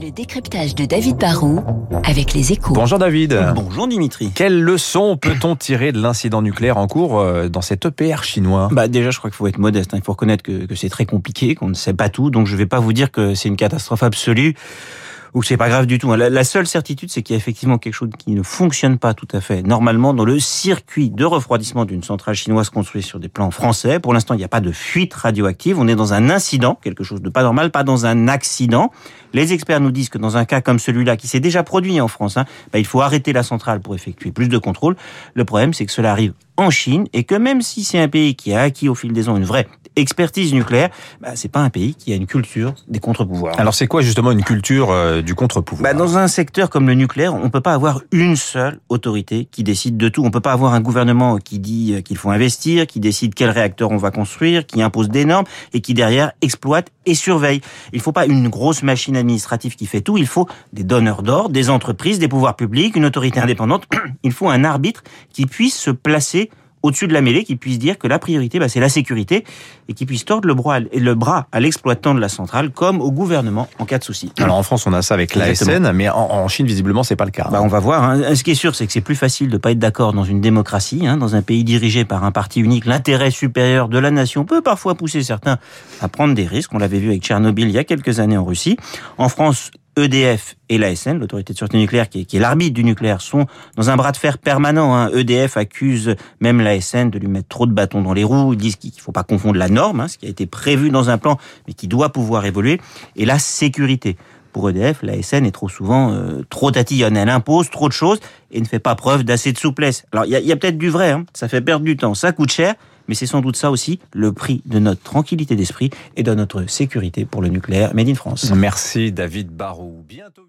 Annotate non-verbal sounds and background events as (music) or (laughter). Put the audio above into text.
Le décryptage de David Barrault avec les échos. Bonjour David. Bonjour Dimitri. Quelle leçon peut-on tirer de l'incident nucléaire en cours euh, dans cet EPR chinois? Bah déjà, je crois qu'il faut être modeste. hein. Il faut reconnaître que, que c'est très compliqué, qu'on ne sait pas tout. Donc je ne vais pas vous dire que c'est une catastrophe absolue ou c'est pas grave du tout. hein. La, la seule certitude, c'est qu'il y a effectivement quelque chose qui ne fonctionne pas tout à fait normalement dans le circuit de refroidissement d'une centrale chinoise construite sur des plans français. Pour l'instant, il n'y a pas de fuite radioactive. On est dans un incident, quelque chose de pas normal, pas dans un accident. Les experts nous disent que dans un cas comme celui-là, qui s'est déjà produit en France, hein, bah, il faut arrêter la centrale pour effectuer plus de contrôles. Le problème, c'est que cela arrive en Chine et que même si c'est un pays qui a acquis au fil des ans une vraie expertise nucléaire, bah, c'est pas un pays qui a une culture des contre-pouvoirs. Alors c'est quoi justement une culture euh, du contre-pouvoir? Bah, dans un secteur comme le nucléaire, on peut pas avoir une seule autorité qui décide de tout. On peut pas avoir un gouvernement qui dit euh, qu'il faut investir, qui décide quel réacteur on va construire, qui impose des normes et qui derrière exploite et surveille. Il faut pas une grosse machine administrative qui fait tout. Il faut des donneurs d'ordre, des entreprises, des pouvoirs publics, une autorité indépendante. (clears throat) Il faut un arbitre qui puisse se placer au-dessus de la mêlée, qui puisse dire que la priorité, bah, c'est la sécurité, et qui puisse tordre le bras, le bras à l'exploitant de la centrale, comme au gouvernement en cas de souci. Alors en France, on a ça avec l'ASN, mais en, en Chine, visiblement, c'est pas le cas. Bah, on va voir. hein. Ce qui est sûr, c'est que c'est plus facile de pas être d'accord dans une démocratie, hein, dans un pays dirigé par un parti unique. L'intérêt supérieur de la nation peut parfois pousser certains à prendre des risques. On l'avait vu avec Tchernobyl il y a quelques années en Russie. En France, EDF et l'ASN, l'autorité de sûreté nucléaire, qui est, est l'arbitre du nucléaire, sont dans un bras de fer permanent. Hein. EDF accuse même l'ASN de lui mettre trop de bâtons dans les roues. Ils disent qu'il faut pas confondre la norme, hein, ce qui a été prévu dans un plan, mais qui doit pouvoir évoluer, et la sécurité. Pour EDF, la SN est trop souvent euh, trop tatillonne. Elle impose trop de choses et ne fait pas preuve d'assez de souplesse. Alors, il y a, il y a peut-être du vrai, hein. ça fait perdre du temps, ça coûte cher, mais c'est sans doute ça aussi le prix de notre tranquillité d'esprit et de notre sécurité pour le nucléaire Made in France. Merci David Barou. Bientôt